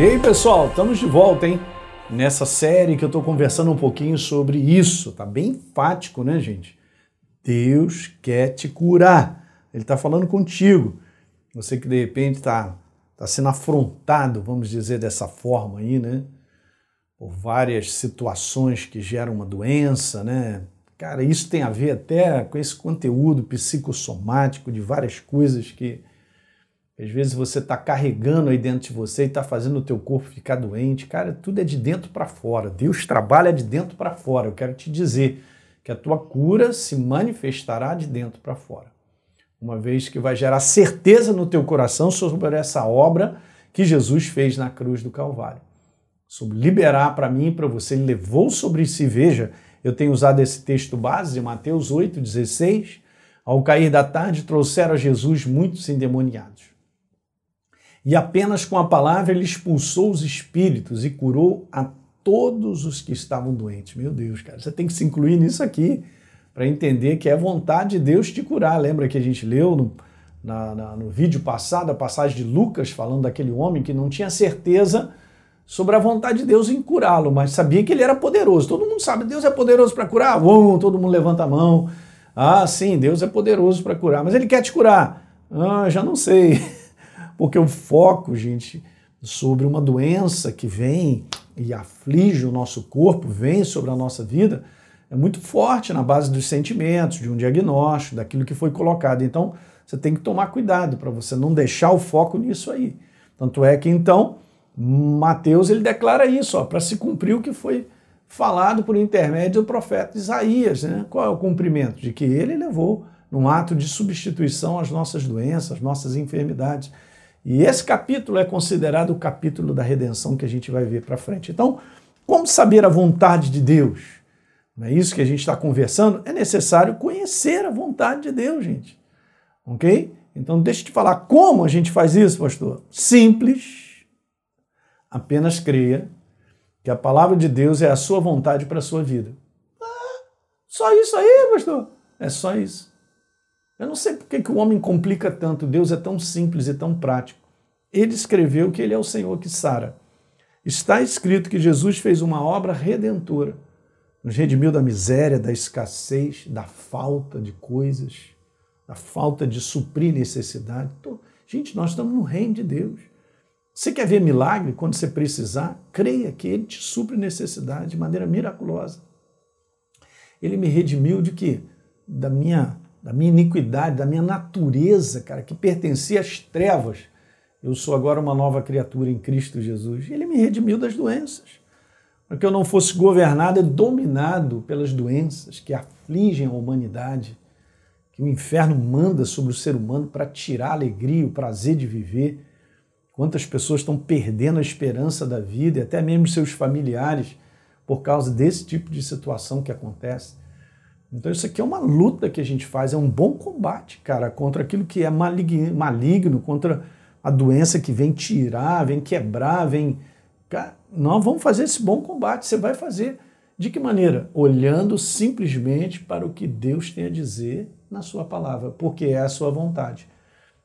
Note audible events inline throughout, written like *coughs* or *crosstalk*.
E aí, pessoal, estamos de volta, hein? Nessa série que eu estou conversando um pouquinho sobre isso. Tá bem enfático, né, gente? Deus quer te curar. Ele está falando contigo. Você que de repente está tá sendo afrontado, vamos dizer dessa forma aí, né? Por várias situações que geram uma doença, né? Cara, isso tem a ver até com esse conteúdo psicossomático de várias coisas que às vezes você está carregando aí dentro de você e está fazendo o teu corpo ficar doente. Cara, tudo é de dentro para fora. Deus trabalha de dentro para fora. Eu quero te dizer que a tua cura se manifestará de dentro para fora. Uma vez que vai gerar certeza no teu coração sobre essa obra que Jesus fez na cruz do Calvário. Sobre liberar para mim e para você, ele levou sobre si, veja, eu tenho usado esse texto base de Mateus 8,16. Ao cair da tarde, trouxeram a Jesus muitos endemoniados. E apenas com a palavra ele expulsou os espíritos e curou a todos os que estavam doentes. Meu Deus, cara, você tem que se incluir nisso aqui para entender que é vontade de Deus te curar. Lembra que a gente leu no, na, na, no vídeo passado a passagem de Lucas falando daquele homem que não tinha certeza sobre a vontade de Deus em curá-lo, mas sabia que ele era poderoso. Todo mundo sabe, Deus é poderoso para curar? Bom, todo mundo levanta a mão. Ah, sim, Deus é poderoso para curar, mas ele quer te curar. Ah, já não sei. *laughs* Porque o foco, gente, sobre uma doença que vem e aflige o nosso corpo, vem sobre a nossa vida, é muito forte na base dos sentimentos, de um diagnóstico, daquilo que foi colocado. Então, você tem que tomar cuidado para você não deixar o foco nisso aí. Tanto é que então Mateus ele declara isso, para se cumprir o que foi falado por intermédio do profeta Isaías. Né? Qual é o cumprimento? De que ele levou num ato de substituição as nossas doenças, as nossas enfermidades. E esse capítulo é considerado o capítulo da redenção que a gente vai ver para frente. Então, como saber a vontade de Deus? Não é isso que a gente está conversando? É necessário conhecer a vontade de Deus, gente. Ok? Então, deixa eu te falar como a gente faz isso, pastor. Simples Apenas creia que a palavra de Deus é a sua vontade para a sua vida. Ah, só isso aí, pastor? É só isso. Eu não sei por que, o homem complica tanto. Deus é tão simples e tão prático. Ele escreveu que ele é o Senhor que sara. Está escrito que Jesus fez uma obra redentora. Nos redimiu da miséria, da escassez, da falta de coisas, da falta de suprir necessidade. Gente, nós estamos no reino de Deus. Você quer ver milagre quando você precisar? Creia que Ele te supre necessidade de maneira miraculosa. Ele me redimiu de quê? Da minha, da minha iniquidade, da minha natureza, cara, que pertencia às trevas. Eu sou agora uma nova criatura em Cristo Jesus. Ele me redimiu das doenças. Para que eu não fosse governado e dominado pelas doenças que afligem a humanidade, que o inferno manda sobre o ser humano para tirar a alegria, o prazer de viver Quantas pessoas estão perdendo a esperança da vida e até mesmo seus familiares por causa desse tipo de situação que acontece. Então isso aqui é uma luta que a gente faz, é um bom combate, cara, contra aquilo que é maligno, maligno contra a doença que vem tirar, vem quebrar, vem. Cara, nós vamos fazer esse bom combate. Você vai fazer de que maneira? Olhando simplesmente para o que Deus tem a dizer na sua palavra, porque é a sua vontade.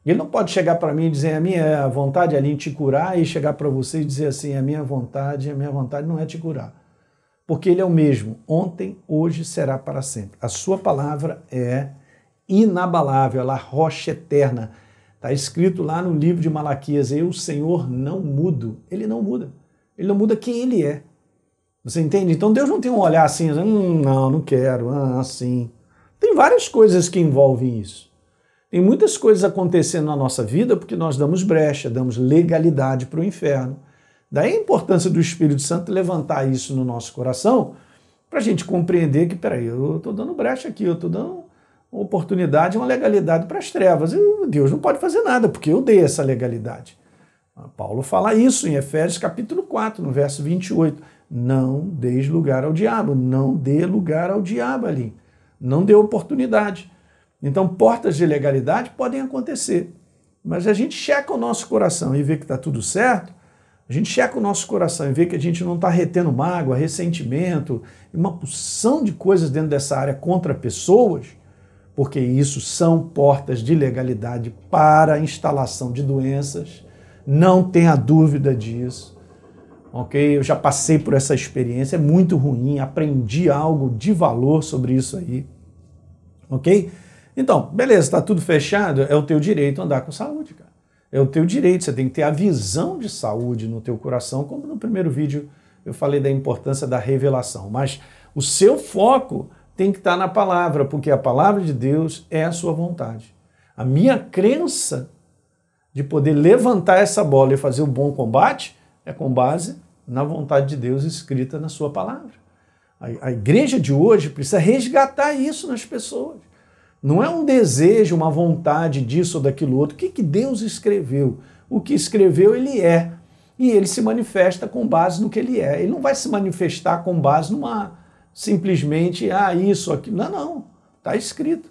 Ele não pode chegar para mim e dizer a minha vontade é ali te curar e chegar para você e dizer assim, a minha vontade, a minha vontade não é te curar. Porque ele é o mesmo, ontem, hoje, será para sempre. A sua palavra é inabalável, ela é rocha eterna. Está escrito lá no livro de Malaquias, eu, Senhor, não mudo. Ele não muda. Ele não muda quem ele é. Você entende? Então Deus não tem um olhar assim, hum, não, não quero, ah, assim. Tem várias coisas que envolvem isso. Tem muitas coisas acontecendo na nossa vida porque nós damos brecha, damos legalidade para o inferno. Daí a importância do Espírito Santo levantar isso no nosso coração para a gente compreender que, peraí, eu estou dando brecha aqui, eu estou dando uma oportunidade, uma legalidade para as trevas. E Deus não pode fazer nada, porque eu dei essa legalidade. Paulo fala isso em Efésios capítulo 4, no verso 28. Não deis lugar ao diabo, não dê lugar ao diabo ali. Não dê oportunidade. Então, portas de legalidade podem acontecer, mas a gente checa o nosso coração e vê que está tudo certo, a gente checa o nosso coração e vê que a gente não está retendo mágoa, ressentimento, uma porção de coisas dentro dessa área contra pessoas, porque isso são portas de legalidade para a instalação de doenças, não tenha dúvida disso. ok? Eu já passei por essa experiência, é muito ruim, aprendi algo de valor sobre isso aí, ok? Então, beleza, está tudo fechado, é o teu direito andar com saúde, cara. É o teu direito, você tem que ter a visão de saúde no teu coração, como no primeiro vídeo eu falei da importância da revelação. Mas o seu foco tem que estar na palavra, porque a palavra de Deus é a sua vontade. A minha crença de poder levantar essa bola e fazer o um bom combate é com base na vontade de Deus escrita na sua palavra. A, a igreja de hoje precisa resgatar isso nas pessoas. Não é um desejo, uma vontade disso ou daquilo outro. O que, que Deus escreveu? O que escreveu, ele é. E ele se manifesta com base no que ele é. Ele não vai se manifestar com base numa simplesmente, ah, isso, aquilo. Não, não. Está escrito.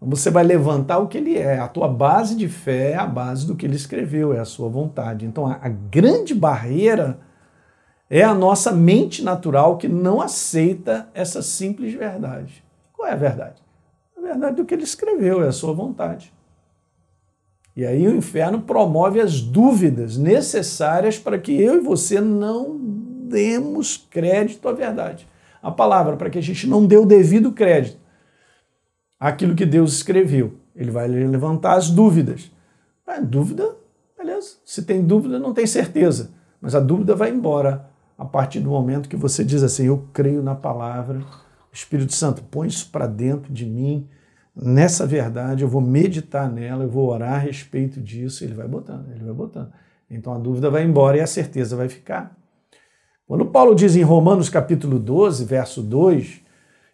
Você vai levantar o que ele é. A tua base de fé é a base do que ele escreveu, é a sua vontade. Então, a, a grande barreira é a nossa mente natural que não aceita essa simples verdade. Qual é a verdade? Na verdade, do que ele escreveu, é a sua vontade. E aí o inferno promove as dúvidas necessárias para que eu e você não demos crédito à verdade. A palavra, para que a gente não dê o devido crédito àquilo que Deus escreveu. Ele vai levantar as dúvidas. Ah, dúvida, beleza. Se tem dúvida, não tem certeza. Mas a dúvida vai embora a partir do momento que você diz assim: Eu creio na palavra Espírito Santo, põe isso para dentro de mim, nessa verdade, eu vou meditar nela, eu vou orar a respeito disso, ele vai botando, ele vai botando. Então a dúvida vai embora e a certeza vai ficar. Quando Paulo diz em Romanos capítulo 12, verso 2,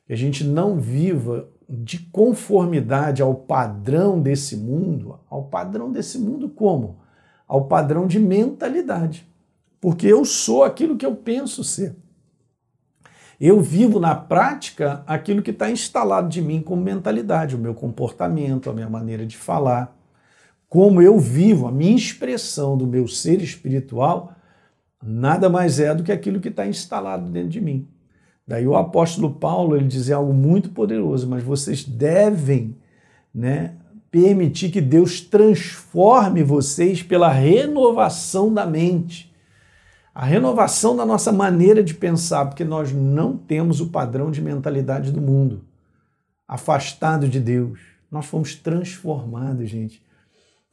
que a gente não viva de conformidade ao padrão desse mundo, ao padrão desse mundo como? Ao padrão de mentalidade. Porque eu sou aquilo que eu penso ser. Eu vivo na prática aquilo que está instalado de mim como mentalidade, o meu comportamento, a minha maneira de falar. Como eu vivo, a minha expressão do meu ser espiritual, nada mais é do que aquilo que está instalado dentro de mim. Daí o apóstolo Paulo ele diz algo muito poderoso, mas vocês devem né, permitir que Deus transforme vocês pela renovação da mente a renovação da nossa maneira de pensar, porque nós não temos o padrão de mentalidade do mundo, afastado de Deus. Nós fomos transformados, gente,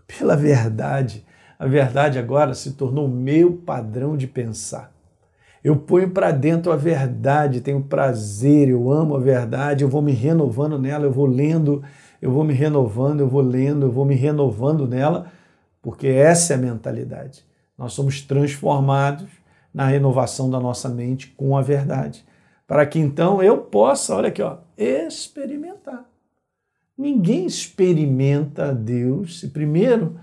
pela verdade. A verdade agora se tornou meu padrão de pensar. Eu ponho para dentro a verdade, tenho prazer, eu amo a verdade, eu vou me renovando nela, eu vou lendo, eu vou me renovando, eu vou lendo, eu vou me renovando nela, porque essa é a mentalidade. Nós somos transformados na renovação da nossa mente com a verdade, para que então eu possa, olha aqui, ó, experimentar. Ninguém experimenta Deus se primeiro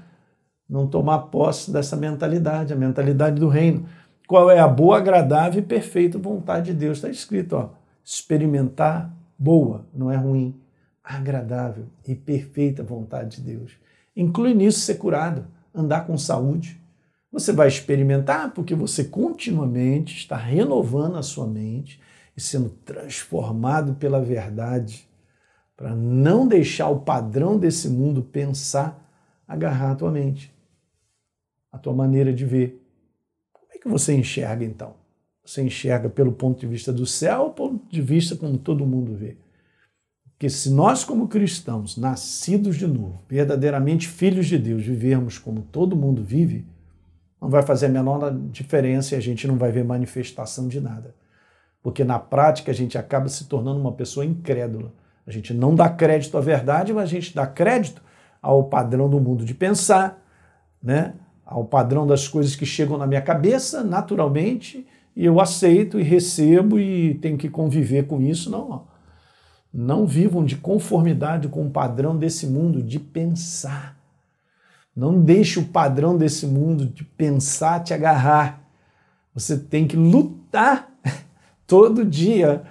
não tomar posse dessa mentalidade, a mentalidade do reino. Qual é a boa, agradável e perfeita vontade de Deus? Está escrito, ó, experimentar boa, não é ruim, agradável e perfeita vontade de Deus. Inclui nisso ser curado, andar com saúde, você vai experimentar porque você continuamente está renovando a sua mente e sendo transformado pela verdade para não deixar o padrão desse mundo pensar, agarrar a tua mente, a tua maneira de ver. Como é que você enxerga então? Você enxerga pelo ponto de vista do céu ou ponto de vista como todo mundo vê? Porque se nós, como cristãos, nascidos de novo, verdadeiramente filhos de Deus, vivermos como todo mundo vive, não vai fazer a menor diferença e a gente não vai ver manifestação de nada. Porque na prática a gente acaba se tornando uma pessoa incrédula. A gente não dá crédito à verdade, mas a gente dá crédito ao padrão do mundo de pensar, né? ao padrão das coisas que chegam na minha cabeça naturalmente, e eu aceito e recebo e tenho que conviver com isso. Não, não vivam de conformidade com o padrão desse mundo de pensar. Não deixe o padrão desse mundo de pensar te agarrar. Você tem que lutar *laughs* todo dia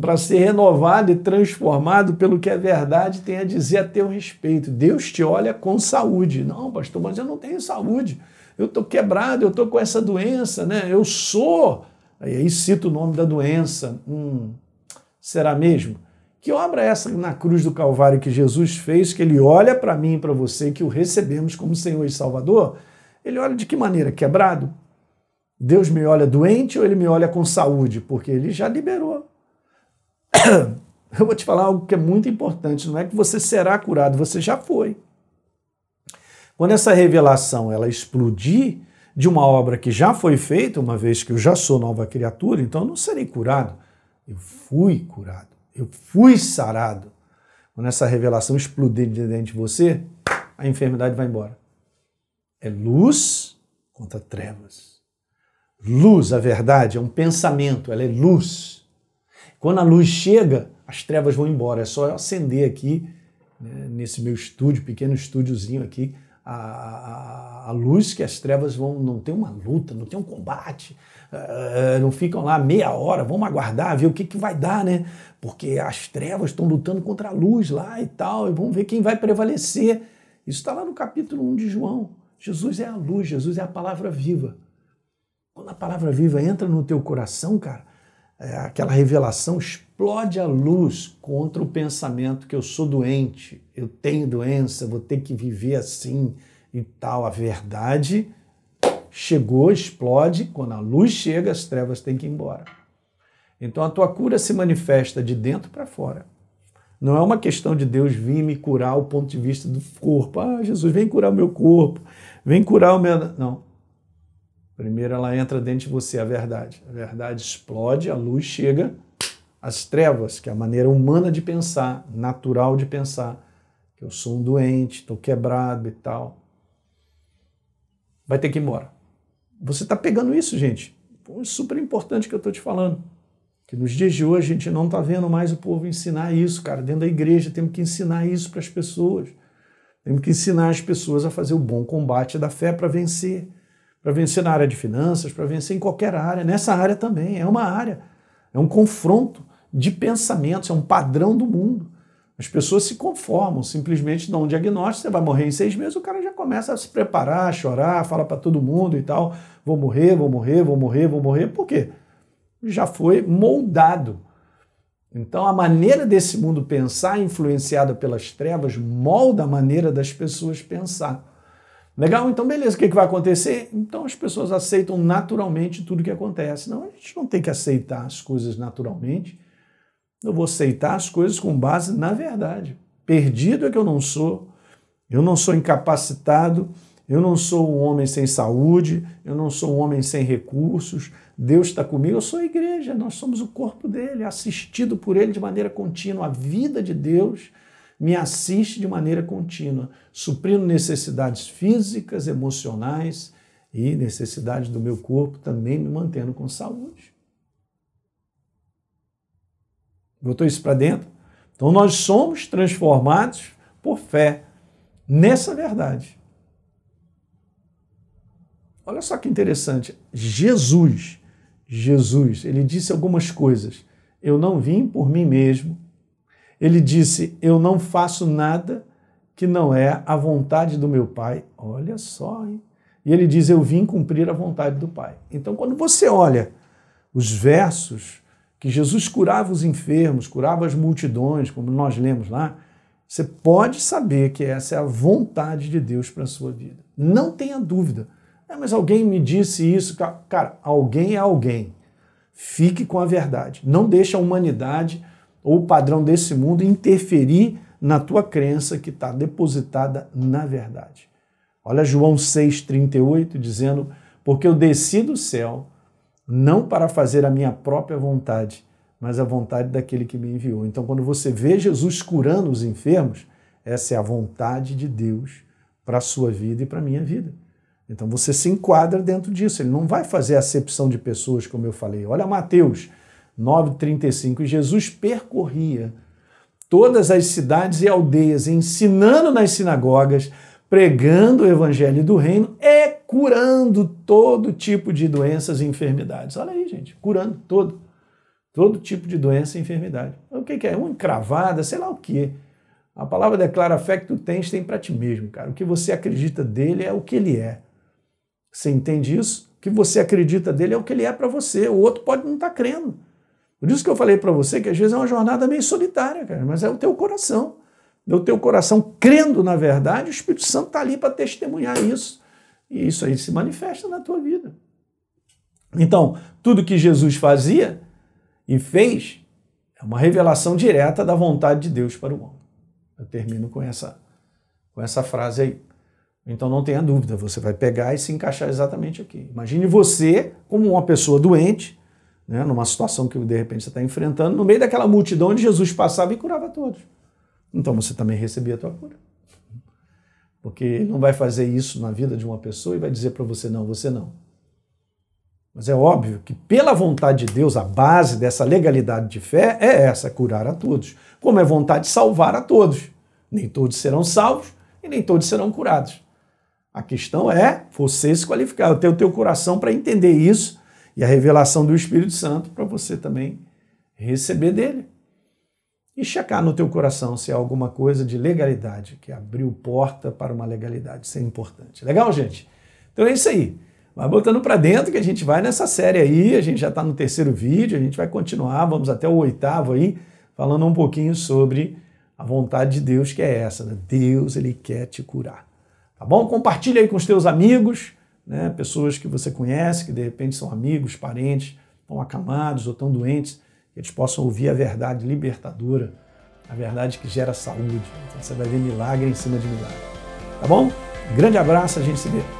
para ser renovado e transformado pelo que a verdade tem a dizer a teu respeito. Deus te olha com saúde. Não, pastor, mas eu não tenho saúde. Eu estou quebrado, eu estou com essa doença, né? Eu sou. Aí cita o nome da doença. Hum, será mesmo? Que obra é essa na cruz do Calvário que Jesus fez, que ele olha para mim e para você, que o recebemos como Senhor e Salvador? Ele olha de que maneira? Quebrado? Deus me olha doente ou ele me olha com saúde? Porque ele já liberou. *coughs* Eu vou te falar algo que é muito importante, não é que você será curado, você já foi. Quando essa revelação ela explodir de uma obra que já foi feita, uma vez que eu já sou nova criatura, então eu não serei curado. Eu fui curado, eu fui sarado. Quando essa revelação explodir dentro de você, a enfermidade vai embora. É luz contra trevas. Luz, a verdade, é um pensamento, ela é luz. Quando a luz chega, as trevas vão embora. É só eu acender aqui, né, nesse meu estúdio, pequeno estúdiozinho aqui, a, a, luz que as trevas vão. Não tem uma luta, não tem um combate, uh, não ficam lá meia hora, vamos aguardar, ver o que, que vai dar, né? Porque as trevas estão lutando contra a luz lá e tal, e vamos ver quem vai prevalecer. Isso está lá no capítulo 1 de João. Jesus é a luz, Jesus é a palavra viva. Quando a palavra viva entra no teu coração, cara, é, aquela revelação explode a luz contra o pensamento que eu sou doente, eu tenho doença, vou ter que viver assim e tal. A verdade chegou, explode, quando a luz chega, as trevas têm que ir embora. Então a tua cura se manifesta de dentro para fora. Não é uma questão de Deus vir me curar o ponto de vista do corpo. Ah, Jesus, vem curar o meu corpo, vem curar o meu. Não. Primeiro ela entra dentro de você, a verdade. A verdade explode, a luz chega, as trevas, que é a maneira humana de pensar, natural de pensar, que eu sou um doente, estou quebrado e tal, vai ter que ir embora. Você está pegando isso, gente? É super importante que eu estou te falando. Que nos dias de hoje a gente não está vendo mais o povo ensinar isso, cara. Dentro da igreja temos que ensinar isso para as pessoas. Temos que ensinar as pessoas a fazer o bom combate da fé para vencer para vencer na área de finanças, para vencer em qualquer área. Nessa área também, é uma área, é um confronto de pensamentos, é um padrão do mundo. As pessoas se conformam, simplesmente dão um diagnóstico, você vai morrer em seis meses, o cara já começa a se preparar, a chorar, fala para todo mundo e tal, vou morrer, vou morrer, vou morrer, vou morrer. Por quê? Já foi moldado. Então a maneira desse mundo pensar, influenciada pelas trevas, molda a maneira das pessoas pensar. Legal? Então, beleza. O que, que vai acontecer? Então, as pessoas aceitam naturalmente tudo que acontece. Não, a gente não tem que aceitar as coisas naturalmente. Eu vou aceitar as coisas com base na verdade. Perdido é que eu não sou. Eu não sou incapacitado. Eu não sou um homem sem saúde. Eu não sou um homem sem recursos. Deus está comigo. Eu sou a igreja. Nós somos o corpo dele, assistido por ele de maneira contínua. A vida de Deus me assiste de maneira contínua, suprindo necessidades físicas, emocionais e necessidades do meu corpo, também me mantendo com saúde. Botou isso para dentro? Então nós somos transformados por fé nessa verdade. Olha só que interessante. Jesus, Jesus, ele disse algumas coisas. Eu não vim por mim mesmo, ele disse: Eu não faço nada que não é a vontade do meu Pai. Olha só, hein? E ele diz: Eu vim cumprir a vontade do Pai. Então, quando você olha os versos que Jesus curava os enfermos, curava as multidões, como nós lemos lá, você pode saber que essa é a vontade de Deus para a sua vida. Não tenha dúvida. É, mas alguém me disse isso. Cara, alguém é alguém. Fique com a verdade. Não deixe a humanidade ou o padrão desse mundo interferir na tua crença que está depositada na verdade. Olha João 6,38 dizendo: Porque eu desci do céu não para fazer a minha própria vontade, mas a vontade daquele que me enviou. Então, quando você vê Jesus curando os enfermos, essa é a vontade de Deus para a sua vida e para a minha vida. Então você se enquadra dentro disso. Ele não vai fazer acepção de pessoas, como eu falei. Olha Mateus 9,35. E Jesus percorria todas as cidades e aldeias, ensinando nas sinagogas, pregando o evangelho do reino e curando todo tipo de doenças e enfermidades. Olha aí, gente, curando todo. Todo tipo de doença e enfermidade. O que é? Uma encravada, sei lá o quê. A palavra declara a fé que tu tens, tem para ti mesmo, cara. O que você acredita dele é o que ele é. Você entende isso? O que você acredita dele é o que ele é para você. O outro pode não estar tá crendo. Por isso que eu falei para você que às vezes é uma jornada meio solitária, cara, mas é o teu coração. É o teu coração crendo na verdade, o Espírito Santo está ali para testemunhar isso. E isso aí se manifesta na tua vida. Então, tudo que Jesus fazia e fez é uma revelação direta da vontade de Deus para o homem. Eu termino com essa, com essa frase aí. Então não tenha dúvida, você vai pegar e se encaixar exatamente aqui. Imagine você como uma pessoa doente, né, numa situação que de repente você está enfrentando, no meio daquela multidão onde Jesus passava e curava todos. Então você também recebia a tua cura. Porque ele não vai fazer isso na vida de uma pessoa e vai dizer para você, não, você não. Mas é óbvio que, pela vontade de Deus, a base dessa legalidade de fé é essa: curar a todos. Como é vontade de salvar a todos. Nem todos serão salvos e nem todos serão curados. A questão é você se qualificar, ter o teu coração para entender isso e a revelação do Espírito Santo para você também receber dele. E checar no teu coração se há alguma coisa de legalidade que abriu porta para uma legalidade. Isso é importante. Legal, gente? Então é isso aí. Vai botando para dentro que a gente vai nessa série aí. A gente já está no terceiro vídeo, a gente vai continuar, vamos até o oitavo aí, falando um pouquinho sobre a vontade de Deus, que é essa. Né? Deus, ele quer te curar. Tá bom? Compartilha aí com os teus amigos, né? pessoas que você conhece, que de repente são amigos, parentes, estão acamados ou estão doentes, que eles possam ouvir a verdade libertadora, a verdade que gera saúde. Então você vai ver milagre em cima de milagre. Tá bom? grande abraço, a gente se vê.